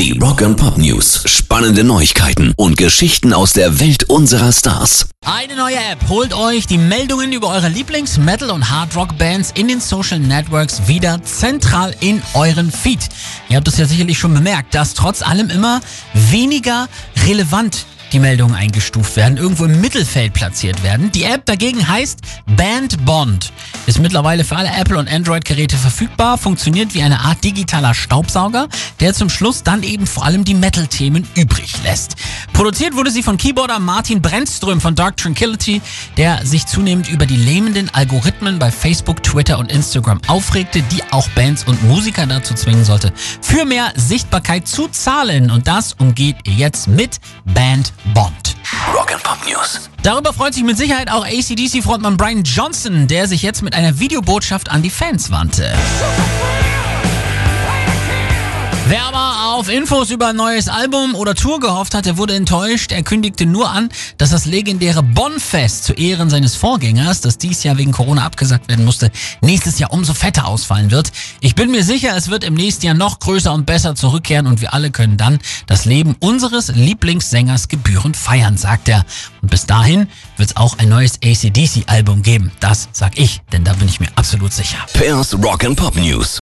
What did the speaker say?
Die Rock and Pop News. Spannende Neuigkeiten und Geschichten aus der Welt unserer Stars. Eine neue App holt euch die Meldungen über eure Lieblings-Metal- und Hard-Rock-Bands in den Social Networks wieder zentral in euren Feed. Ihr habt es ja sicherlich schon bemerkt, dass trotz allem immer weniger relevant die Meldungen eingestuft werden, irgendwo im Mittelfeld platziert werden. Die App dagegen heißt Band Bond, ist mittlerweile für alle Apple- und Android-Geräte verfügbar, funktioniert wie eine Art digitaler Staubsauger, der zum Schluss dann eben vor allem die Metal-Themen übrig lässt. Produziert wurde sie von Keyboarder Martin Brennström von Dark Tranquility, der sich zunehmend über die lähmenden Algorithmen bei Facebook, Twitter und Instagram aufregte, die auch Bands und Musiker dazu zwingen sollte, für mehr Sichtbarkeit zu zahlen. Und das umgeht ihr jetzt mit Band Bond. Rock and Pop News. Darüber freut sich mit Sicherheit auch ACDC-Frontmann Brian Johnson, der sich jetzt mit einer Videobotschaft an die Fans wandte. Auf Infos über ein neues Album oder Tour gehofft hat, der wurde enttäuscht. Er kündigte nur an, dass das legendäre Bonn-Fest zu Ehren seines Vorgängers, das dies Jahr wegen Corona abgesagt werden musste, nächstes Jahr umso fetter ausfallen wird. Ich bin mir sicher, es wird im nächsten Jahr noch größer und besser zurückkehren und wir alle können dann das Leben unseres Lieblingssängers gebührend feiern, sagt er. Und bis dahin wird es auch ein neues ACDC-Album geben. Das sag ich, denn da bin ich mir absolut sicher. Pairs Rock and Pop News.